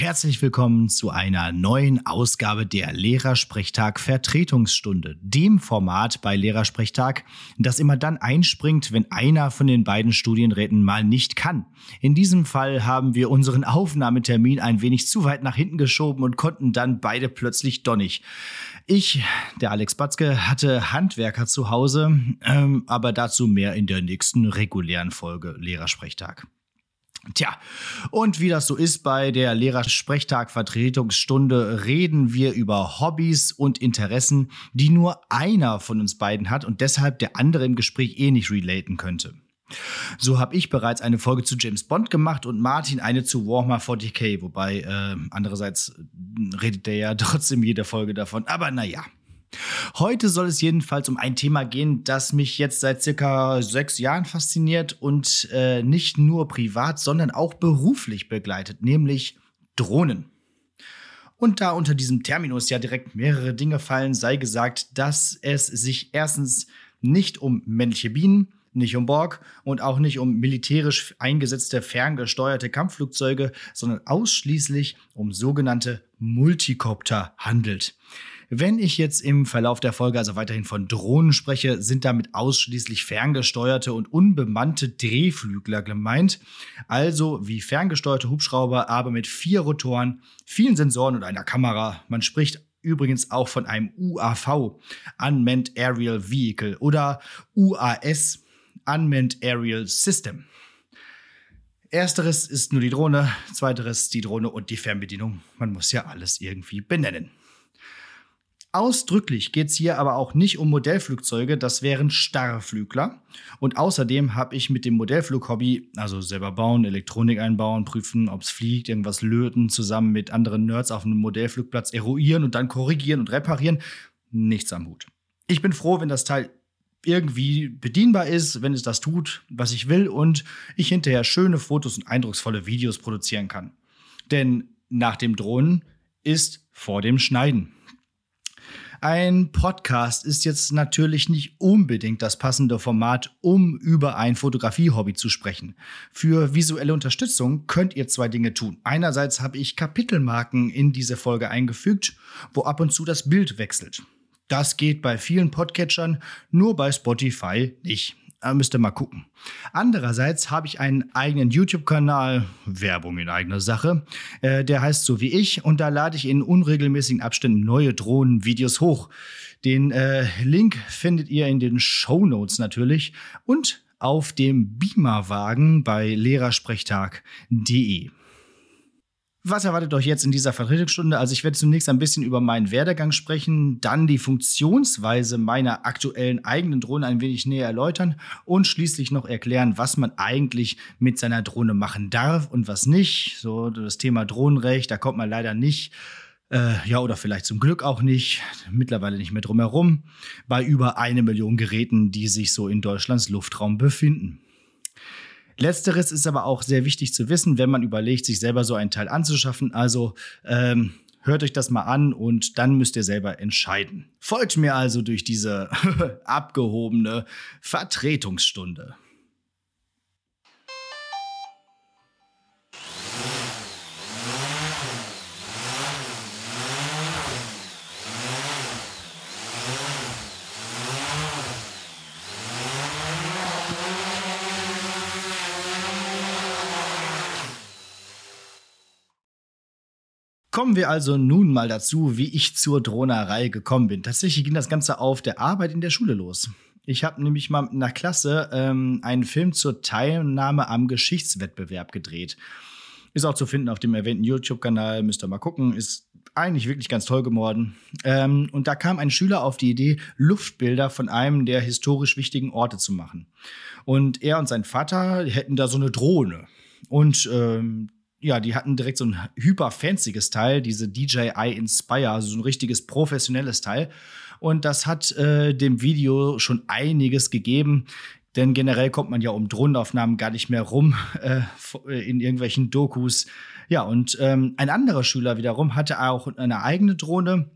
herzlich willkommen zu einer neuen Ausgabe der Lehrersprechtag Vertretungsstunde, dem Format bei Lehrersprechtag, das immer dann einspringt, wenn einer von den beiden Studienräten mal nicht kann. In diesem Fall haben wir unseren Aufnahmetermin ein wenig zu weit nach hinten geschoben und konnten dann beide plötzlich donnig. Ich, der Alex Batzke, hatte Handwerker zu Hause, ähm, aber dazu mehr in der nächsten regulären Folge Lehrersprechtag. Tja, und wie das so ist bei der Lehrersprechtag-Vertretungsstunde, reden wir über Hobbys und Interessen, die nur einer von uns beiden hat und deshalb der andere im Gespräch eh nicht relaten könnte. So habe ich bereits eine Folge zu James Bond gemacht und Martin eine zu Warhammer 40k, wobei äh, andererseits redet der ja trotzdem jede Folge davon. Aber naja. Heute soll es jedenfalls um ein Thema gehen, das mich jetzt seit circa sechs Jahren fasziniert und äh, nicht nur privat, sondern auch beruflich begleitet, nämlich Drohnen. Und da unter diesem Terminus ja direkt mehrere Dinge fallen, sei gesagt, dass es sich erstens nicht um männliche Bienen, nicht um Borg und auch nicht um militärisch eingesetzte ferngesteuerte Kampfflugzeuge, sondern ausschließlich um sogenannte Multikopter handelt. Wenn ich jetzt im Verlauf der Folge also weiterhin von Drohnen spreche, sind damit ausschließlich ferngesteuerte und unbemannte Drehflügler gemeint. Also wie ferngesteuerte Hubschrauber, aber mit vier Rotoren, vielen Sensoren und einer Kamera. Man spricht übrigens auch von einem UAV, Unmanned Aerial Vehicle, oder UAS, Unmanned Aerial System. Ersteres ist nur die Drohne, zweiteres die Drohne und die Fernbedienung. Man muss ja alles irgendwie benennen. Ausdrücklich geht es hier aber auch nicht um Modellflugzeuge, das wären Starrflügler. Und außerdem habe ich mit dem Modellflughobby, also selber bauen, Elektronik einbauen, prüfen, ob es fliegt, irgendwas löten, zusammen mit anderen Nerds auf einem Modellflugplatz eruieren und dann korrigieren und reparieren, nichts am Hut. Ich bin froh, wenn das Teil irgendwie bedienbar ist, wenn es das tut, was ich will und ich hinterher schöne Fotos und eindrucksvolle Videos produzieren kann. Denn nach dem Drohnen ist vor dem Schneiden. Ein Podcast ist jetzt natürlich nicht unbedingt das passende Format, um über ein Fotografie-Hobby zu sprechen. Für visuelle Unterstützung könnt ihr zwei Dinge tun. Einerseits habe ich Kapitelmarken in diese Folge eingefügt, wo ab und zu das Bild wechselt. Das geht bei vielen Podcatchern, nur bei Spotify nicht. Da müsst ihr mal gucken. Andererseits habe ich einen eigenen YouTube-Kanal, Werbung in eigener Sache, äh, der heißt so wie ich und da lade ich in unregelmäßigen Abständen neue Drohnenvideos hoch. Den äh, Link findet ihr in den Show Notes natürlich und auf dem Beamerwagen bei lehrersprechtag.de. Was erwartet euch jetzt in dieser Vertretungsstunde? Also ich werde zunächst ein bisschen über meinen Werdegang sprechen, dann die Funktionsweise meiner aktuellen eigenen Drohne ein wenig näher erläutern und schließlich noch erklären, was man eigentlich mit seiner Drohne machen darf und was nicht. So das Thema Drohnenrecht, da kommt man leider nicht äh, ja, oder vielleicht zum Glück auch nicht, mittlerweile nicht mehr drumherum, bei über eine Million Geräten, die sich so in Deutschlands Luftraum befinden. Letzteres ist aber auch sehr wichtig zu wissen, wenn man überlegt, sich selber so ein Teil anzuschaffen. Also ähm, hört euch das mal an und dann müsst ihr selber entscheiden. Folgt mir also durch diese abgehobene Vertretungsstunde. Kommen wir also nun mal dazu, wie ich zur Drohnerei gekommen bin. Tatsächlich ging das Ganze auf der Arbeit in der Schule los. Ich habe nämlich mal einer Klasse ähm, einen Film zur Teilnahme am Geschichtswettbewerb gedreht. Ist auch zu finden auf dem erwähnten YouTube-Kanal, müsst ihr mal gucken. Ist eigentlich wirklich ganz toll geworden. Ähm, und da kam ein Schüler auf die Idee, Luftbilder von einem der historisch wichtigen Orte zu machen. Und er und sein Vater hätten da so eine Drohne. Und ähm, ja, die hatten direkt so ein hyper fancyes Teil, diese DJI Inspire, also so ein richtiges professionelles Teil. Und das hat äh, dem Video schon einiges gegeben. Denn generell kommt man ja um Drohnenaufnahmen gar nicht mehr rum äh, in irgendwelchen Dokus. Ja, und ähm, ein anderer Schüler wiederum hatte auch eine eigene Drohne,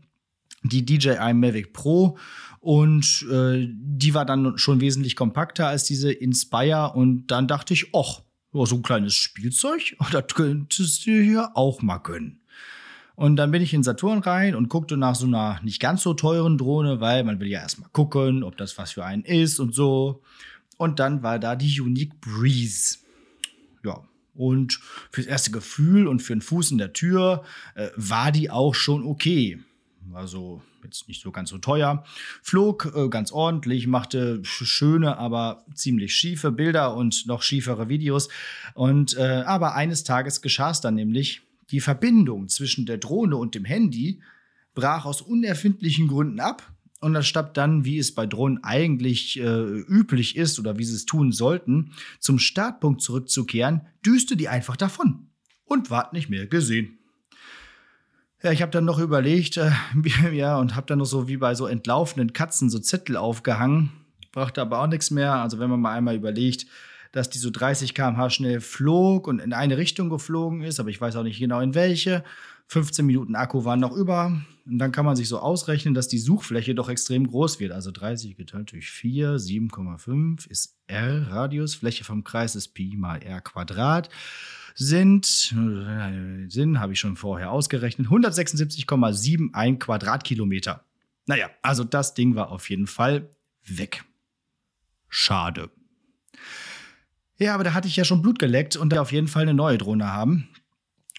die DJI Mavic Pro. Und äh, die war dann schon wesentlich kompakter als diese Inspire. Und dann dachte ich, och, oh, so ein kleines Spielzeug, oh, könntest du hier auch mal können. Und dann bin ich in Saturn rein und guckte nach so einer nicht ganz so teuren Drohne, weil man will ja erstmal gucken, ob das was für einen ist und so. Und dann war da die Unique Breeze. Ja. Und fürs erste Gefühl und für einen Fuß in der Tür äh, war die auch schon okay. Also jetzt nicht so ganz so teuer. Flog äh, ganz ordentlich, machte schöne, aber ziemlich schiefe Bilder und noch schiefere Videos. Und äh, aber eines Tages geschah es dann nämlich, die Verbindung zwischen der Drohne und dem Handy brach aus unerfindlichen Gründen ab. Und anstatt dann, wie es bei Drohnen eigentlich äh, üblich ist oder wie sie es tun sollten, zum Startpunkt zurückzukehren, düste die einfach davon und ward nicht mehr gesehen. Ja, ich habe dann noch überlegt, äh, ja, und habe dann noch so wie bei so entlaufenden Katzen so Zettel aufgehangen. Brachte aber auch nichts mehr. Also wenn man mal einmal überlegt, dass die so 30 km/h schnell flog und in eine Richtung geflogen ist, aber ich weiß auch nicht genau in welche. 15 Minuten Akku waren noch über. Und dann kann man sich so ausrechnen, dass die Suchfläche doch extrem groß wird. Also 30 geteilt durch 4, 7,5 ist R Radius. Fläche vom Kreis ist Pi mal R Quadrat. Sind, äh, sind habe ich schon vorher ausgerechnet, 176,71 Quadratkilometer. Naja, also das Ding war auf jeden Fall weg. Schade. Ja, aber da hatte ich ja schon Blut geleckt und auf jeden Fall eine neue Drohne haben.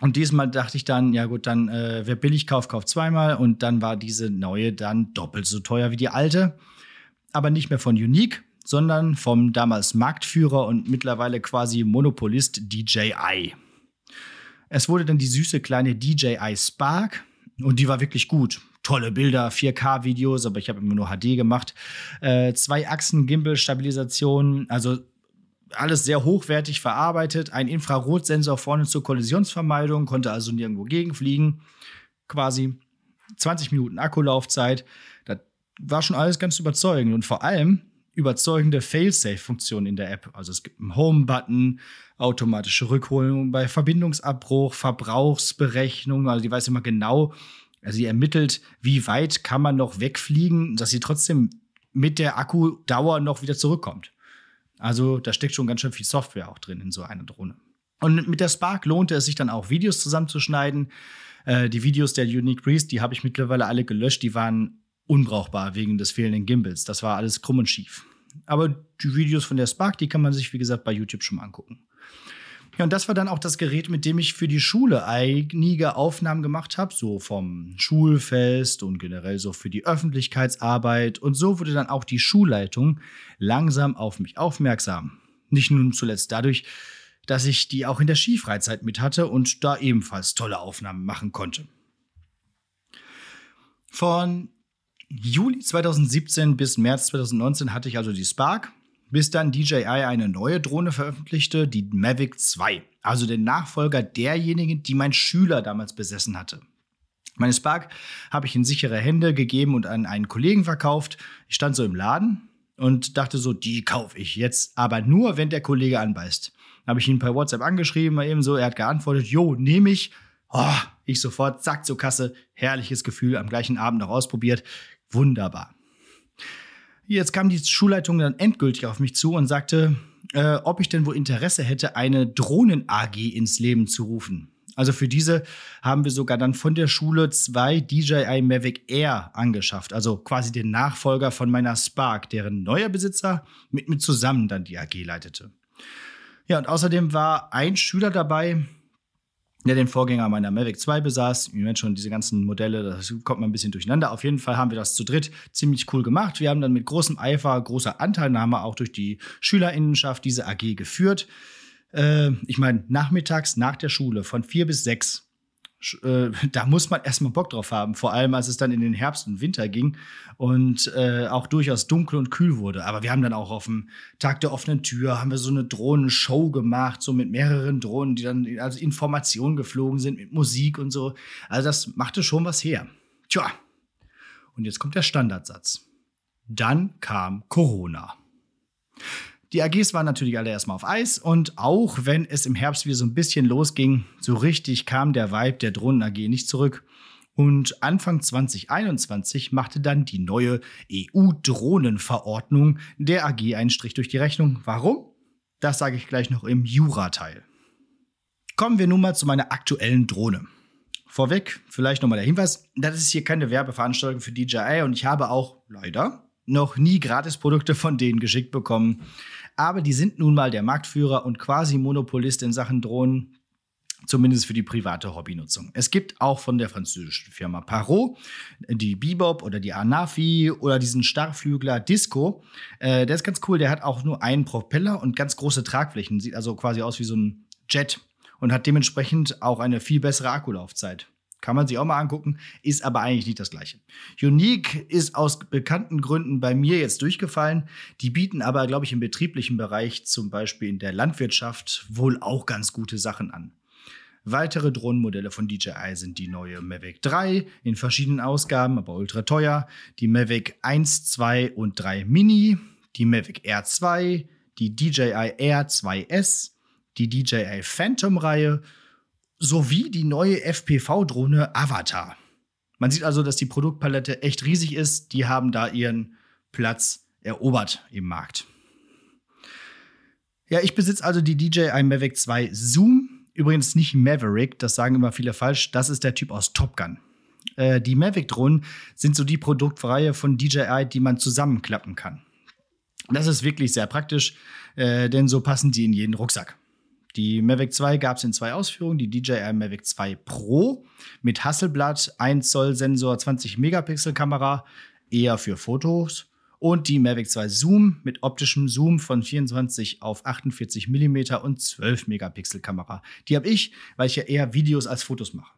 Und diesmal dachte ich dann, ja gut, dann äh, wer billig kauft, kauft zweimal. Und dann war diese neue dann doppelt so teuer wie die alte. Aber nicht mehr von Unique, sondern vom damals Marktführer und mittlerweile quasi Monopolist DJI. Es wurde dann die süße kleine DJI Spark und die war wirklich gut. Tolle Bilder, 4K-Videos, aber ich habe immer nur HD gemacht. Äh, zwei Achsen Gimbal-Stabilisation, also alles sehr hochwertig verarbeitet. Ein Infrarotsensor vorne zur Kollisionsvermeidung, konnte also nirgendwo gegenfliegen. Quasi 20 Minuten Akkulaufzeit. Das war schon alles ganz überzeugend und vor allem überzeugende Failsafe-Funktionen in der App. Also es gibt einen Home-Button, automatische Rückholung bei Verbindungsabbruch, Verbrauchsberechnung. Also die weiß immer genau, also sie ermittelt, wie weit kann man noch wegfliegen, dass sie trotzdem mit der Akkudauer noch wieder zurückkommt. Also da steckt schon ganz schön viel Software auch drin in so einer Drohne. Und mit der Spark lohnte es sich dann auch, Videos zusammenzuschneiden. Äh, die Videos der Unique Breeze, die habe ich mittlerweile alle gelöscht. Die waren unbrauchbar wegen des fehlenden Gimbals. Das war alles krumm und schief. Aber die Videos von der Spark, die kann man sich, wie gesagt, bei YouTube schon mal angucken. Ja, und das war dann auch das Gerät, mit dem ich für die Schule einige Aufnahmen gemacht habe, so vom Schulfest und generell so für die Öffentlichkeitsarbeit. Und so wurde dann auch die Schulleitung langsam auf mich aufmerksam. Nicht nun zuletzt dadurch, dass ich die auch in der Skifreizeit mit hatte und da ebenfalls tolle Aufnahmen machen konnte. Von Juli 2017 bis März 2019 hatte ich also die Spark bis dann DJI eine neue Drohne veröffentlichte, die Mavic 2, also den Nachfolger derjenigen, die mein Schüler damals besessen hatte. Meine Spark habe ich in sichere Hände gegeben und an einen Kollegen verkauft. Ich stand so im Laden und dachte so, die kaufe ich jetzt, aber nur, wenn der Kollege anbeißt. Habe ich ihn per WhatsApp angeschrieben, mal eben so, er hat geantwortet, jo, nehme ich. Oh, ich sofort, zack, zur Kasse, herrliches Gefühl, am gleichen Abend noch ausprobiert. Wunderbar. Jetzt kam die Schulleitung dann endgültig auf mich zu und sagte, äh, ob ich denn wohl Interesse hätte, eine Drohnen-AG ins Leben zu rufen. Also für diese haben wir sogar dann von der Schule zwei DJI Mavic Air angeschafft, also quasi den Nachfolger von meiner Spark, deren neuer Besitzer mit mir zusammen dann die AG leitete. Ja, und außerdem war ein Schüler dabei, der den Vorgänger meiner Mavic 2 besaß. Ihr merkt schon, diese ganzen Modelle, das kommt mal ein bisschen durcheinander. Auf jeden Fall haben wir das zu dritt ziemlich cool gemacht. Wir haben dann mit großem Eifer, großer Anteilnahme auch durch die Schülerinnenschaft diese AG geführt. Äh, ich meine, nachmittags nach der Schule von vier bis sechs äh, da muss man erstmal Bock drauf haben, vor allem als es dann in den Herbst und Winter ging und äh, auch durchaus dunkel und kühl wurde. Aber wir haben dann auch auf dem Tag der offenen Tür haben wir so eine Drohnenshow gemacht, so mit mehreren Drohnen, die dann also Informationen geflogen sind mit Musik und so. Also das machte schon was her. Tja. Und jetzt kommt der Standardsatz. Dann kam Corona. Die AGs waren natürlich alle erstmal auf Eis und auch wenn es im Herbst wieder so ein bisschen losging, so richtig kam der Vibe der Drohnen AG nicht zurück. Und Anfang 2021 machte dann die neue EU-Drohnenverordnung der AG einen Strich durch die Rechnung. Warum? Das sage ich gleich noch im Jura-Teil. Kommen wir nun mal zu meiner aktuellen Drohne. Vorweg, vielleicht nochmal der Hinweis, das ist hier keine Werbeveranstaltung für DJI und ich habe auch leider noch nie Gratisprodukte von denen geschickt bekommen. Aber die sind nun mal der Marktführer und quasi Monopolist in Sachen Drohnen zumindest für die private Hobbynutzung. Es gibt auch von der französischen Firma Parot die Bebop oder die Anafi oder diesen Starrflügler Disco. Äh, der ist ganz cool, der hat auch nur einen Propeller und ganz große Tragflächen, sieht also quasi aus wie so ein Jet und hat dementsprechend auch eine viel bessere Akkulaufzeit. Kann man sich auch mal angucken, ist aber eigentlich nicht das gleiche. Unique ist aus bekannten Gründen bei mir jetzt durchgefallen. Die bieten aber, glaube ich, im betrieblichen Bereich, zum Beispiel in der Landwirtschaft, wohl auch ganz gute Sachen an. Weitere Drohnenmodelle von DJI sind die neue Mavic 3 in verschiedenen Ausgaben, aber ultra teuer, die Mavic 1, 2 und 3 Mini, die Mavic Air 2, die DJI Air 2S, die DJI Phantom-Reihe sowie die neue FPV-Drohne Avatar. Man sieht also, dass die Produktpalette echt riesig ist. Die haben da ihren Platz erobert im Markt. Ja, ich besitze also die DJI Mavic 2 Zoom Übrigens nicht Maverick, das sagen immer viele falsch. Das ist der Typ aus Top Gun. Äh, die Mavic-Drohnen sind so die Produktreihe von DJI, die man zusammenklappen kann. Das ist wirklich sehr praktisch, äh, denn so passen die in jeden Rucksack. Die Mavic 2 gab es in zwei Ausführungen. Die DJI Mavic 2 Pro mit Hasselblatt, 1 Zoll Sensor, 20 Megapixel Kamera, eher für Fotos und die Mavic 2 Zoom mit optischem Zoom von 24 auf 48 mm und 12 Megapixel Kamera. Die habe ich, weil ich ja eher Videos als Fotos mache.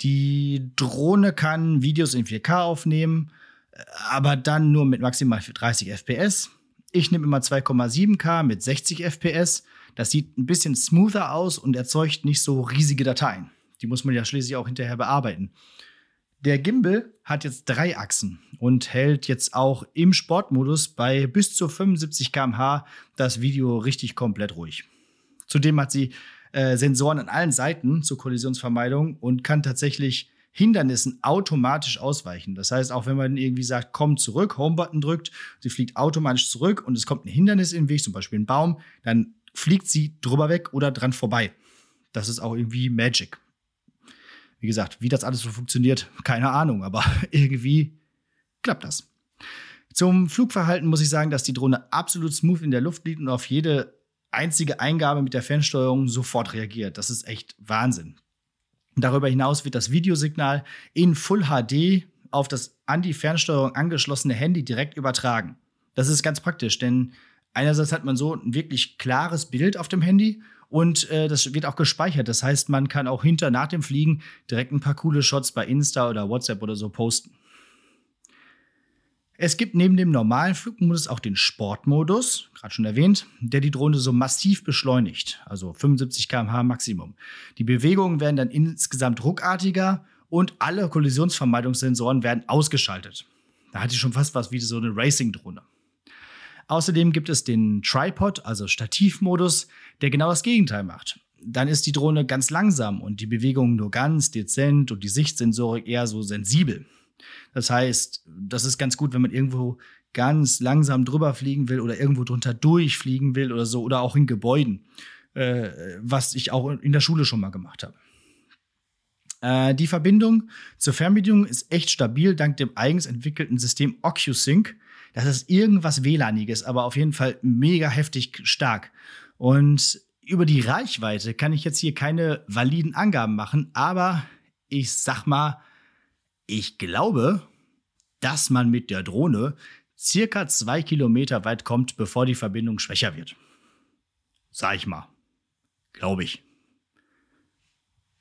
Die Drohne kann Videos in 4K aufnehmen, aber dann nur mit maximal 30 FPS. Ich nehme immer 2,7K mit 60 FPS. Das sieht ein bisschen smoother aus und erzeugt nicht so riesige Dateien. Die muss man ja schließlich auch hinterher bearbeiten. Der Gimbal hat jetzt drei Achsen und hält jetzt auch im Sportmodus bei bis zu 75 km/h das Video richtig komplett ruhig. Zudem hat sie äh, Sensoren an allen Seiten zur Kollisionsvermeidung und kann tatsächlich Hindernissen automatisch ausweichen. Das heißt, auch wenn man irgendwie sagt, komm zurück, Homebutton drückt, sie fliegt automatisch zurück und es kommt ein Hindernis in den Weg, zum Beispiel ein Baum, dann fliegt sie drüber weg oder dran vorbei. Das ist auch irgendwie Magic. Wie gesagt, wie das alles so funktioniert, keine Ahnung, aber irgendwie klappt das. Zum Flugverhalten muss ich sagen, dass die Drohne absolut smooth in der Luft liegt und auf jede einzige Eingabe mit der Fernsteuerung sofort reagiert. Das ist echt Wahnsinn. Darüber hinaus wird das Videosignal in Full HD auf das an die Fernsteuerung angeschlossene Handy direkt übertragen. Das ist ganz praktisch, denn einerseits hat man so ein wirklich klares Bild auf dem Handy und äh, das wird auch gespeichert. Das heißt, man kann auch hinter, nach dem Fliegen direkt ein paar coole Shots bei Insta oder WhatsApp oder so posten. Es gibt neben dem normalen Flugmodus auch den Sportmodus, gerade schon erwähnt, der die Drohne so massiv beschleunigt, also 75 km/h Maximum. Die Bewegungen werden dann insgesamt ruckartiger und alle Kollisionsvermeidungssensoren werden ausgeschaltet. Da hat die schon fast was wie so eine Racing-Drohne. Außerdem gibt es den Tripod, also Stativmodus, der genau das Gegenteil macht. Dann ist die Drohne ganz langsam und die Bewegungen nur ganz dezent und die Sichtsensorik eher so sensibel. Das heißt, das ist ganz gut, wenn man irgendwo ganz langsam drüber fliegen will oder irgendwo drunter durchfliegen will oder so oder auch in Gebäuden, äh, was ich auch in der Schule schon mal gemacht habe. Äh, die Verbindung zur Fernbedienung ist echt stabil dank dem eigens entwickelten System OcuSync das ist irgendwas WLANiges, aber auf jeden Fall mega heftig stark. Und über die Reichweite kann ich jetzt hier keine validen Angaben machen, aber ich sag mal, ich glaube, dass man mit der Drohne circa zwei Kilometer weit kommt, bevor die Verbindung schwächer wird. Sag ich mal. Glaube ich.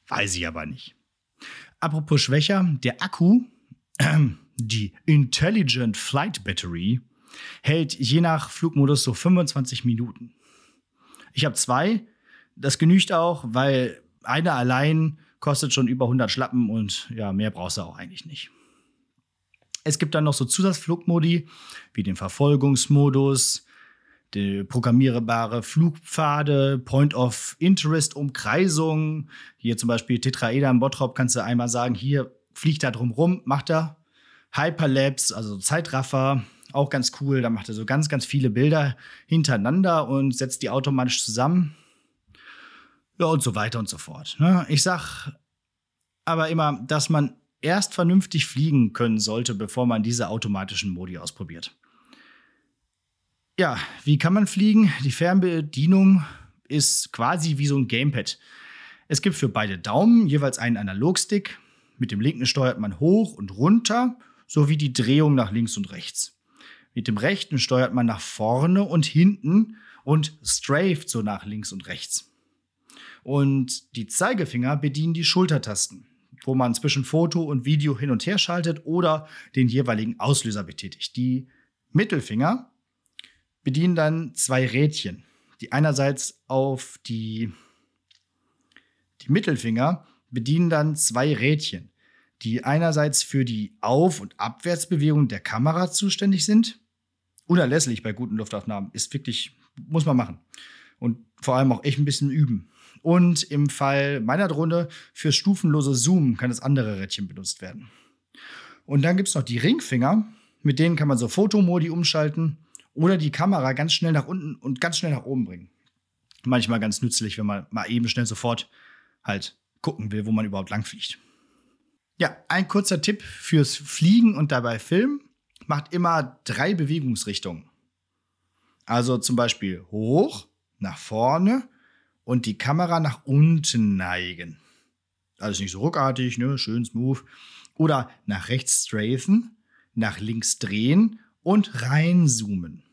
Weiß ich aber nicht. Apropos schwächer, der Akku die Intelligent Flight Battery hält je nach Flugmodus so 25 Minuten. Ich habe zwei. Das genügt auch, weil eine allein kostet schon über 100 Schlappen und ja, mehr brauchst du auch eigentlich nicht. Es gibt dann noch so Zusatzflugmodi wie den Verfolgungsmodus, programmierbare Flugpfade, Point of Interest Umkreisung. Hier zum Beispiel Tetraeder im Bottrop kannst du einmal sagen, hier fliegt da drum rum, macht er. Hyperlapse, also Zeitraffer, Auch ganz cool. Da macht er so ganz, ganz viele Bilder hintereinander und setzt die automatisch zusammen. Ja, und so weiter und so fort. Ne? Ich sag aber immer, dass man erst vernünftig fliegen können sollte, bevor man diese automatischen Modi ausprobiert. Ja, wie kann man fliegen? Die Fernbedienung ist quasi wie so ein Gamepad. Es gibt für beide Daumen jeweils einen Analogstick. Mit dem linken steuert man hoch und runter, sowie die Drehung nach links und rechts. Mit dem rechten steuert man nach vorne und hinten und strafed so nach links und rechts. Und die Zeigefinger bedienen die Schultertasten, wo man zwischen Foto und Video hin und her schaltet oder den jeweiligen Auslöser betätigt. Die Mittelfinger bedienen dann zwei Rädchen, die einerseits auf die, die Mittelfinger bedienen dann zwei Rädchen, die einerseits für die Auf- und Abwärtsbewegung der Kamera zuständig sind. Unerlässlich bei guten Luftaufnahmen ist wirklich, muss man machen. Und vor allem auch echt ein bisschen üben. Und im Fall meiner Drohne für stufenlose Zoom kann das andere Rädchen benutzt werden. Und dann gibt es noch die Ringfinger, mit denen kann man so Fotomodi umschalten oder die Kamera ganz schnell nach unten und ganz schnell nach oben bringen. Manchmal ganz nützlich, wenn man mal eben schnell sofort halt gucken will, wo man überhaupt langfliegt. Ja, ein kurzer Tipp fürs Fliegen und dabei Filmen. Macht immer drei Bewegungsrichtungen. Also zum Beispiel hoch, nach vorne und die Kamera nach unten neigen. Alles nicht so ruckartig, ne? schön smooth. Oder nach rechts strafen, nach links drehen und reinzoomen.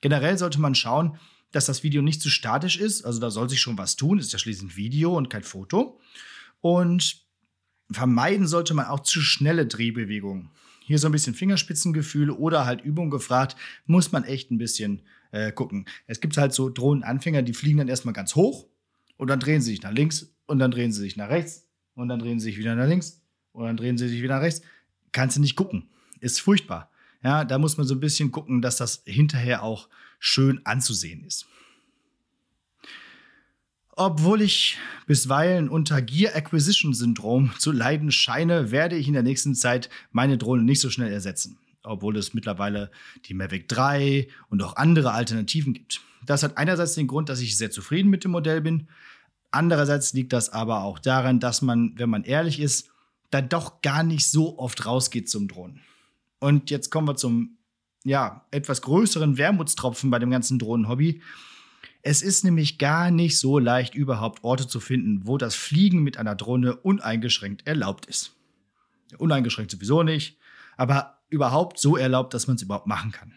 Generell sollte man schauen, dass das Video nicht zu statisch ist. Also da soll sich schon was tun. Ist ja schließlich ein Video und kein Foto. Und vermeiden sollte man auch zu schnelle Drehbewegungen. Hier so ein bisschen Fingerspitzengefühl oder halt Übung gefragt, muss man echt ein bisschen äh, gucken. Es gibt halt so Drohnenanfänger, die fliegen dann erstmal ganz hoch und dann drehen sie sich nach links und dann drehen sie sich nach rechts und dann drehen sie sich wieder nach links und dann drehen sie sich wieder nach rechts. Kannst du nicht gucken. Ist furchtbar. Ja, da muss man so ein bisschen gucken, dass das hinterher auch schön anzusehen ist. Obwohl ich bisweilen unter Gear Acquisition Syndrom zu leiden scheine, werde ich in der nächsten Zeit meine Drohne nicht so schnell ersetzen. Obwohl es mittlerweile die Mavic 3 und auch andere Alternativen gibt. Das hat einerseits den Grund, dass ich sehr zufrieden mit dem Modell bin. Andererseits liegt das aber auch daran, dass man, wenn man ehrlich ist, dann doch gar nicht so oft rausgeht zum Drohnen. Und jetzt kommen wir zum ja, etwas größeren Wermutstropfen bei dem ganzen Drohnenhobby. Es ist nämlich gar nicht so leicht, überhaupt Orte zu finden, wo das Fliegen mit einer Drohne uneingeschränkt erlaubt ist. Uneingeschränkt sowieso nicht, aber überhaupt so erlaubt, dass man es überhaupt machen kann.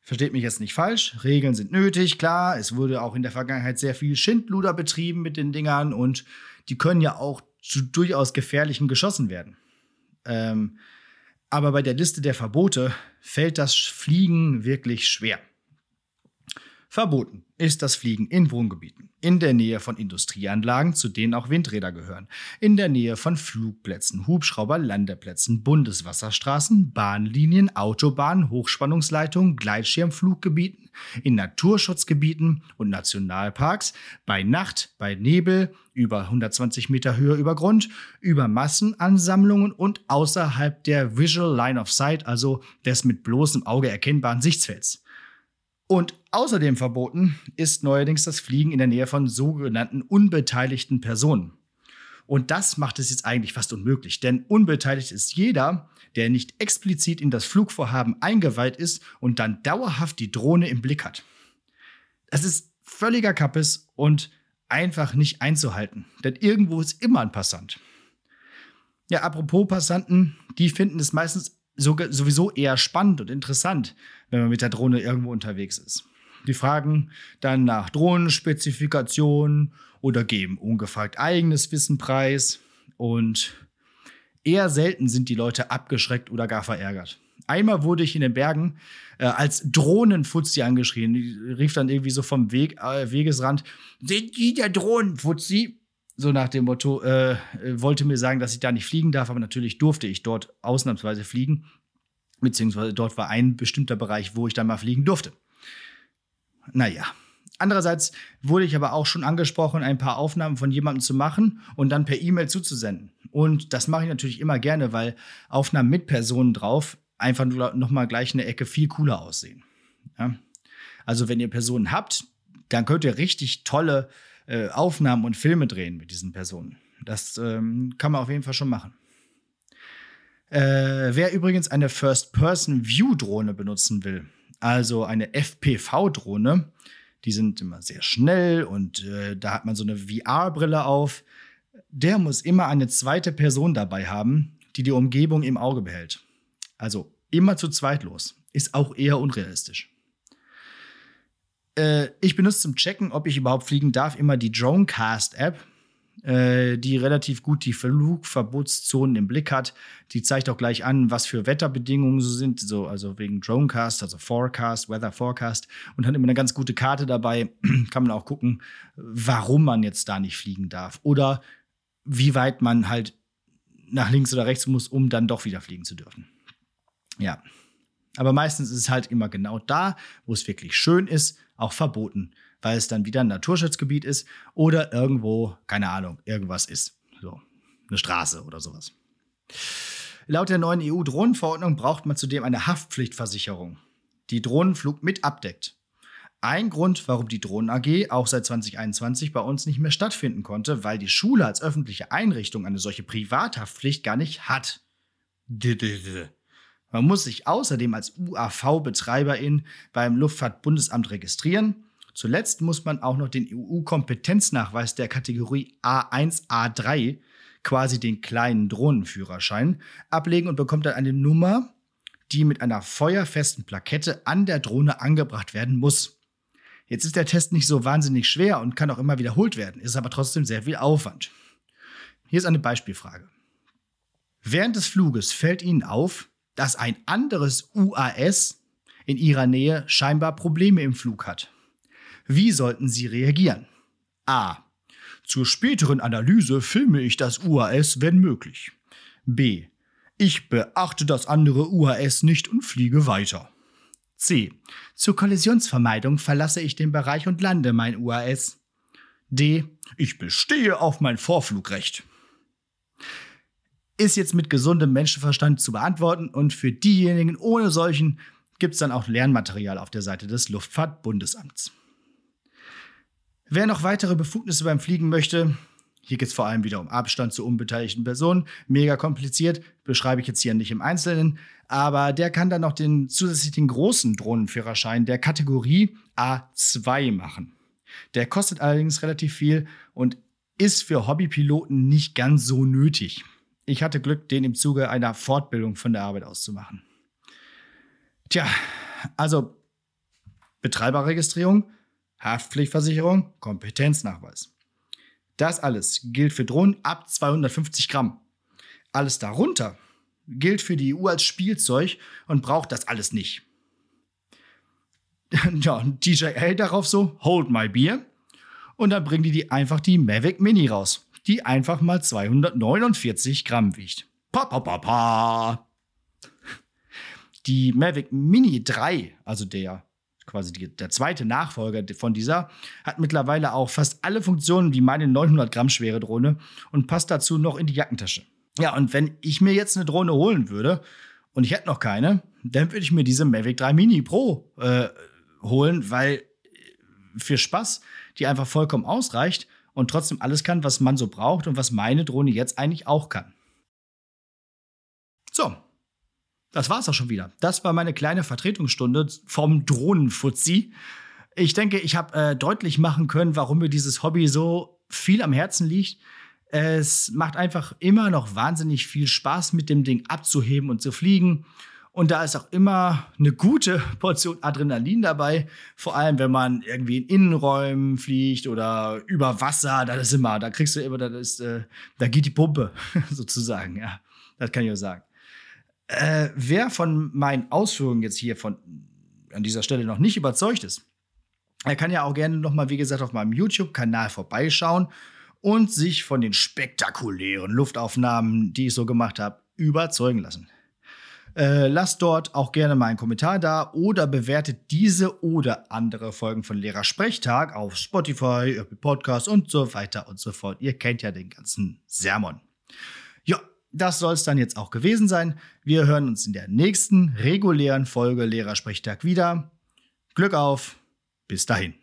Versteht mich jetzt nicht falsch, Regeln sind nötig, klar, es wurde auch in der Vergangenheit sehr viel Schindluder betrieben mit den Dingern und die können ja auch zu durchaus gefährlichen geschossen werden. Ähm, aber bei der Liste der Verbote fällt das Fliegen wirklich schwer. Verboten ist das Fliegen in Wohngebieten, in der Nähe von Industrieanlagen, zu denen auch Windräder gehören, in der Nähe von Flugplätzen, Hubschrauberlandeplätzen, Bundeswasserstraßen, Bahnlinien, Autobahnen, Hochspannungsleitungen, Gleitschirmfluggebieten, in Naturschutzgebieten und Nationalparks, bei Nacht, bei Nebel, über 120 Meter Höhe über Grund, über Massenansammlungen und außerhalb der Visual Line of Sight, also des mit bloßem Auge erkennbaren Sichtfelds. Und außerdem verboten ist neuerdings das Fliegen in der Nähe von sogenannten unbeteiligten Personen. Und das macht es jetzt eigentlich fast unmöglich, denn unbeteiligt ist jeder, der nicht explizit in das Flugvorhaben eingeweiht ist und dann dauerhaft die Drohne im Blick hat. Das ist völliger Kappes und einfach nicht einzuhalten, denn irgendwo ist immer ein Passant. Ja, apropos Passanten, die finden es meistens sowieso eher spannend und interessant, wenn man mit der Drohne irgendwo unterwegs ist. Die fragen dann nach Drohnenspezifikationen oder geben ungefragt eigenes Wissen preis. Und eher selten sind die Leute abgeschreckt oder gar verärgert. Einmal wurde ich in den Bergen äh, als Drohnenfuzzi angeschrien. Die rief dann irgendwie so vom Weg, äh, Wegesrand: Sind die der Drohnenfuzzi? So nach dem Motto, äh, wollte mir sagen, dass ich da nicht fliegen darf, aber natürlich durfte ich dort ausnahmsweise fliegen beziehungsweise dort war ein bestimmter Bereich, wo ich dann mal fliegen durfte. Naja. Andererseits wurde ich aber auch schon angesprochen, ein paar Aufnahmen von jemandem zu machen und dann per E-Mail zuzusenden. Und das mache ich natürlich immer gerne, weil Aufnahmen mit Personen drauf einfach nochmal gleich eine Ecke viel cooler aussehen. Ja? Also wenn ihr Personen habt, dann könnt ihr richtig tolle äh, Aufnahmen und Filme drehen mit diesen Personen. Das ähm, kann man auf jeden Fall schon machen. Äh, wer übrigens eine First-Person-View-Drohne benutzen will, also eine FPV-Drohne, die sind immer sehr schnell und äh, da hat man so eine VR-Brille auf, der muss immer eine zweite Person dabei haben, die die Umgebung im Auge behält. Also immer zu zweit los. Ist auch eher unrealistisch. Äh, ich benutze zum Checken, ob ich überhaupt fliegen darf, immer die Dronecast-App, äh, die relativ gut die Flugverbotszonen im Blick hat. Die zeigt auch gleich an, was für Wetterbedingungen so sind, so, also wegen Dronecast, also Forecast, Weather Forecast und hat immer eine ganz gute Karte dabei. Kann man auch gucken, warum man jetzt da nicht fliegen darf oder wie weit man halt nach links oder rechts muss, um dann doch wieder fliegen zu dürfen. Ja. Aber meistens ist es halt immer genau da, wo es wirklich schön ist, auch verboten, weil es dann wieder ein Naturschutzgebiet ist oder irgendwo, keine Ahnung, irgendwas ist. So, eine Straße oder sowas. Laut der neuen EU-Drohnenverordnung braucht man zudem eine Haftpflichtversicherung, die Drohnenflug mit abdeckt. Ein Grund, warum die Drohnen AG auch seit 2021 bei uns nicht mehr stattfinden konnte, weil die Schule als öffentliche Einrichtung eine solche Privathaftpflicht gar nicht hat. Man muss sich außerdem als UAV-Betreiberin beim Luftfahrtbundesamt registrieren. Zuletzt muss man auch noch den EU-Kompetenznachweis der Kategorie A1, A3, quasi den kleinen Drohnenführerschein, ablegen und bekommt dann eine Nummer, die mit einer feuerfesten Plakette an der Drohne angebracht werden muss. Jetzt ist der Test nicht so wahnsinnig schwer und kann auch immer wiederholt werden, ist aber trotzdem sehr viel Aufwand. Hier ist eine Beispielfrage. Während des Fluges fällt Ihnen auf, dass ein anderes UAS in Ihrer Nähe scheinbar Probleme im Flug hat. Wie sollten Sie reagieren? A. Zur späteren Analyse filme ich das UAS, wenn möglich. B. Ich beachte das andere UAS nicht und fliege weiter. C. Zur Kollisionsvermeidung verlasse ich den Bereich und lande mein UAS. D. Ich bestehe auf mein Vorflugrecht. Ist jetzt mit gesundem Menschenverstand zu beantworten und für diejenigen ohne solchen gibt es dann auch Lernmaterial auf der Seite des Luftfahrtbundesamts. Wer noch weitere Befugnisse beim Fliegen möchte, hier geht es vor allem wieder um Abstand zu unbeteiligten Personen. Mega kompliziert, beschreibe ich jetzt hier nicht im Einzelnen. Aber der kann dann noch den zusätzlichen großen Drohnenführerschein der Kategorie A2 machen. Der kostet allerdings relativ viel und ist für Hobbypiloten nicht ganz so nötig. Ich hatte Glück, den im Zuge einer Fortbildung von der Arbeit aus zu machen. Tja, also Betreiberregistrierung, Haftpflichtversicherung, Kompetenznachweis. Das alles gilt für Drohnen ab 250 Gramm. Alles darunter gilt für die EU als Spielzeug und braucht das alles nicht. Ja, DJL darauf so, hold my beer. Und dann bringen die, die einfach die Mavic Mini raus, die einfach mal 249 Gramm wiegt. Pa, pa, pa, pa. Die Mavic Mini 3, also der quasi die, der zweite Nachfolger von dieser, hat mittlerweile auch fast alle Funktionen wie meine 900 Gramm schwere Drohne und passt dazu noch in die Jackentasche. Ja, und wenn ich mir jetzt eine Drohne holen würde und ich hätte noch keine, dann würde ich mir diese Mavic 3 Mini Pro äh, holen, weil für Spaß die einfach vollkommen ausreicht und trotzdem alles kann, was man so braucht und was meine Drohne jetzt eigentlich auch kann. So, das war's auch schon wieder. Das war meine kleine Vertretungsstunde vom Drohnenfuzzi. Ich denke, ich habe äh, deutlich machen können, warum mir dieses Hobby so viel am Herzen liegt. Es macht einfach immer noch wahnsinnig viel Spaß, mit dem Ding abzuheben und zu fliegen. Und da ist auch immer eine gute Portion Adrenalin dabei. Vor allem, wenn man irgendwie in Innenräumen fliegt oder über Wasser. Das ist immer, da kriegst du immer, das ist, äh, da geht die Pumpe sozusagen. Ja, das kann ich auch sagen. Äh, wer von meinen Ausführungen jetzt hier von an dieser Stelle noch nicht überzeugt ist, er kann ja auch gerne noch mal, wie gesagt, auf meinem YouTube-Kanal vorbeischauen und sich von den spektakulären Luftaufnahmen, die ich so gemacht habe, überzeugen lassen. Äh, lasst dort auch gerne mal einen Kommentar da oder bewertet diese oder andere Folgen von Lehrer Sprechtag auf Spotify, Apple Podcasts und so weiter und so fort. Ihr kennt ja den ganzen Sermon. Ja, das soll es dann jetzt auch gewesen sein. Wir hören uns in der nächsten regulären Folge Lehrersprechtag wieder. Glück auf, bis dahin.